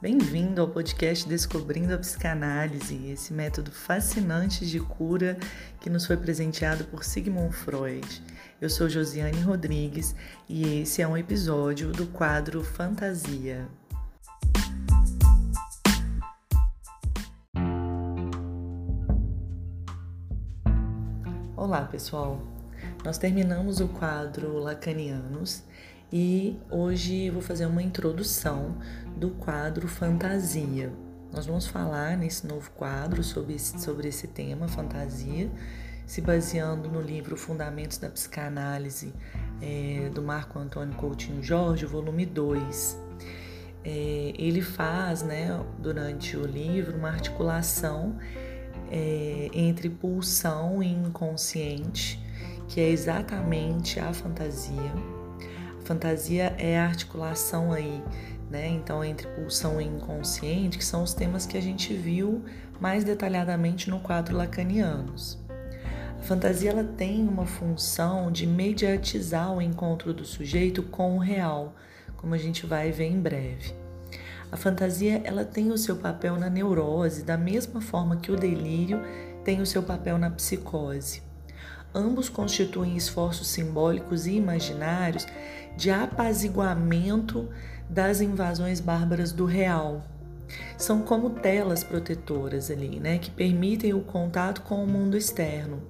Bem-vindo ao podcast Descobrindo a Psicanálise, esse método fascinante de cura que nos foi presenteado por Sigmund Freud. Eu sou Josiane Rodrigues e esse é um episódio do quadro Fantasia. Olá, pessoal. Nós terminamos o quadro Lacanianos e hoje vou fazer uma introdução do quadro Fantasia. Nós vamos falar nesse novo quadro sobre esse, sobre esse tema, fantasia, se baseando no livro Fundamentos da Psicanálise é, do Marco Antônio Coutinho Jorge, volume 2. É, ele faz, né, durante o livro, uma articulação é, entre pulsão e inconsciente, que é exatamente a fantasia fantasia é a articulação aí, né? Então, entre pulsão e inconsciente, que são os temas que a gente viu mais detalhadamente no quadro Lacanianos. A fantasia ela tem uma função de mediatizar o encontro do sujeito com o real, como a gente vai ver em breve. A fantasia ela tem o seu papel na neurose, da mesma forma que o delírio tem o seu papel na psicose. Ambos constituem esforços simbólicos e imaginários de apaziguamento das invasões bárbaras do real. São como telas protetoras ali, né, que permitem o contato com o mundo externo.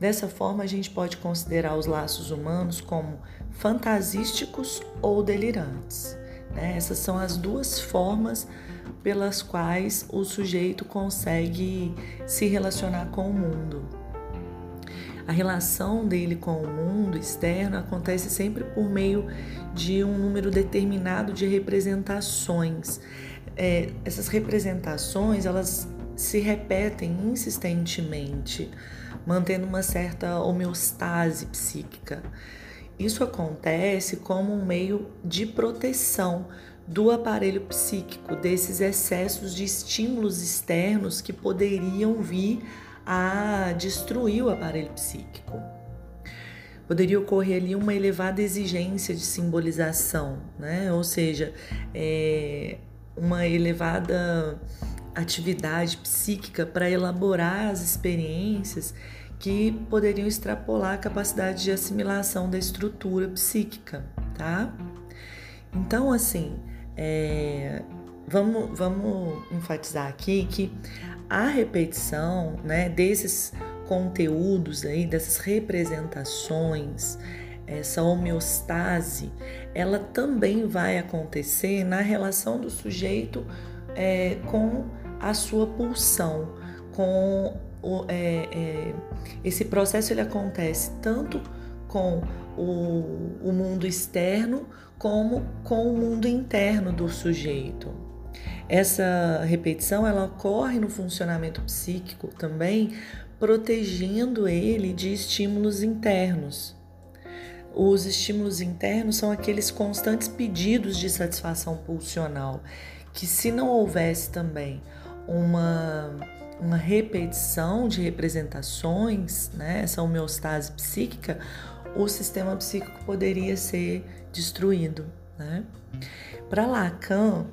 Dessa forma, a gente pode considerar os laços humanos como fantasísticos ou delirantes. Né? Essas são as duas formas pelas quais o sujeito consegue se relacionar com o mundo. A relação dele com o mundo externo acontece sempre por meio de um número determinado de representações. É, essas representações elas se repetem insistentemente, mantendo uma certa homeostase psíquica. Isso acontece como um meio de proteção do aparelho psíquico, desses excessos de estímulos externos que poderiam vir a destruir o aparelho psíquico. Poderia ocorrer ali uma elevada exigência de simbolização, né? ou seja, é, uma elevada atividade psíquica para elaborar as experiências que poderiam extrapolar a capacidade de assimilação da estrutura psíquica, tá? Então, assim, é, vamos, vamos enfatizar aqui que a repetição né, desses conteúdos aí, dessas representações, essa homeostase, ela também vai acontecer na relação do sujeito é, com a sua pulsão, com o, é, é, esse processo ele acontece tanto com o, o mundo externo como com o mundo interno do sujeito. Essa repetição ela ocorre no funcionamento psíquico também, protegendo ele de estímulos internos. Os estímulos internos são aqueles constantes pedidos de satisfação pulsional, que se não houvesse também uma, uma repetição de representações, né, essa homeostase psíquica, o sistema psíquico poderia ser destruído. Né? Para Lacan,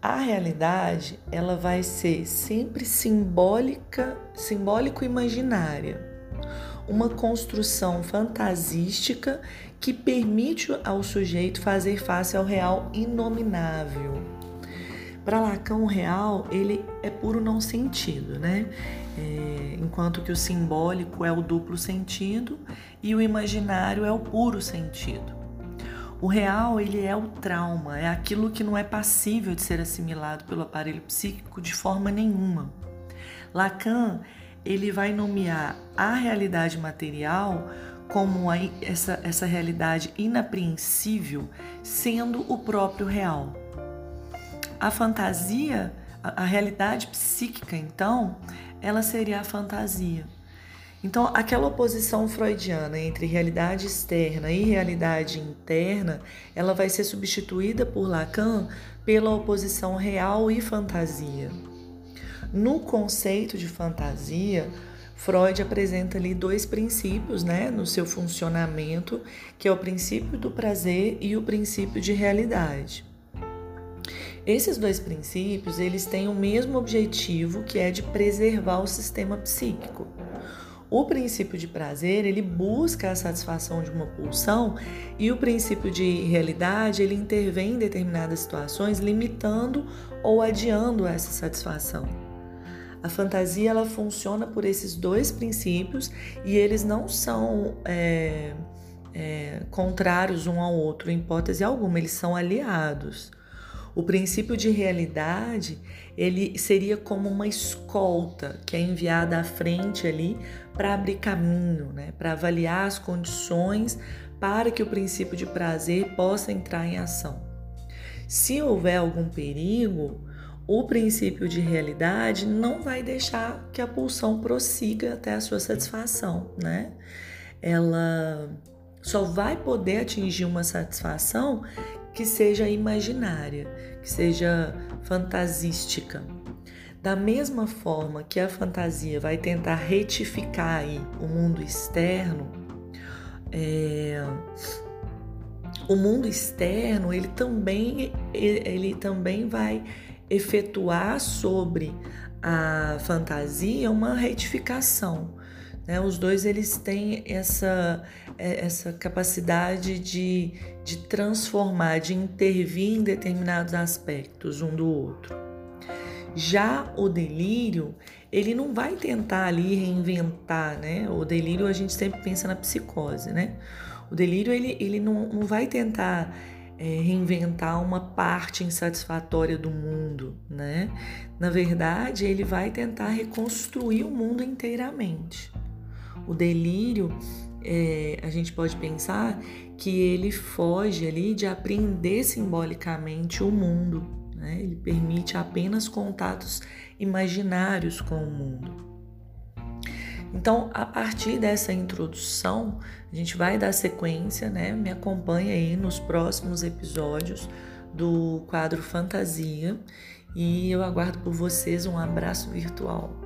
a realidade ela vai ser sempre simbólica, simbólico-imaginária, uma construção fantasística que permite ao sujeito fazer face ao real inominável. Para Lacan, o real ele é puro não sentido, né? É, enquanto que o simbólico é o duplo sentido e o imaginário é o puro sentido. O real, ele é o trauma, é aquilo que não é passível de ser assimilado pelo aparelho psíquico de forma nenhuma. Lacan, ele vai nomear a realidade material como a, essa, essa realidade inapreensível sendo o próprio real. A fantasia, a, a realidade psíquica, então, ela seria a fantasia. Então, aquela oposição freudiana entre realidade externa e realidade interna, ela vai ser substituída por Lacan pela oposição real e fantasia. No conceito de fantasia, Freud apresenta ali dois princípios, né, no seu funcionamento, que é o princípio do prazer e o princípio de realidade. Esses dois princípios, eles têm o mesmo objetivo, que é de preservar o sistema psíquico. O princípio de prazer, ele busca a satisfação de uma pulsão e o princípio de realidade, ele intervém em determinadas situações, limitando ou adiando essa satisfação. A fantasia, ela funciona por esses dois princípios e eles não são é, é, contrários um ao outro, em hipótese alguma, eles são aliados. O princípio de realidade, ele seria como uma escolta que é enviada à frente ali para abrir caminho, né? para avaliar as condições para que o princípio de prazer possa entrar em ação. Se houver algum perigo, o princípio de realidade não vai deixar que a pulsão prossiga até a sua satisfação, né? Ela só vai poder atingir uma satisfação que seja imaginária, que seja fantasística. Da mesma forma que a fantasia vai tentar retificar aí o mundo externo, é, o mundo externo ele também ele também vai efetuar sobre a fantasia uma retificação. Né? Os dois eles têm essa, é, essa capacidade de, de transformar, de intervir em determinados aspectos um do outro. Já o delírio, ele não vai tentar ali reinventar, né? O delírio a gente sempre pensa na psicose, né? O delírio ele, ele não, não vai tentar é, reinventar uma parte insatisfatória do mundo, né? Na verdade, ele vai tentar reconstruir o mundo inteiramente. O delírio, é, a gente pode pensar que ele foge ali de aprender simbolicamente o mundo, né? ele permite apenas contatos imaginários com o mundo. Então, a partir dessa introdução, a gente vai dar sequência, né? Me acompanha aí nos próximos episódios do quadro Fantasia e eu aguardo por vocês um abraço virtual.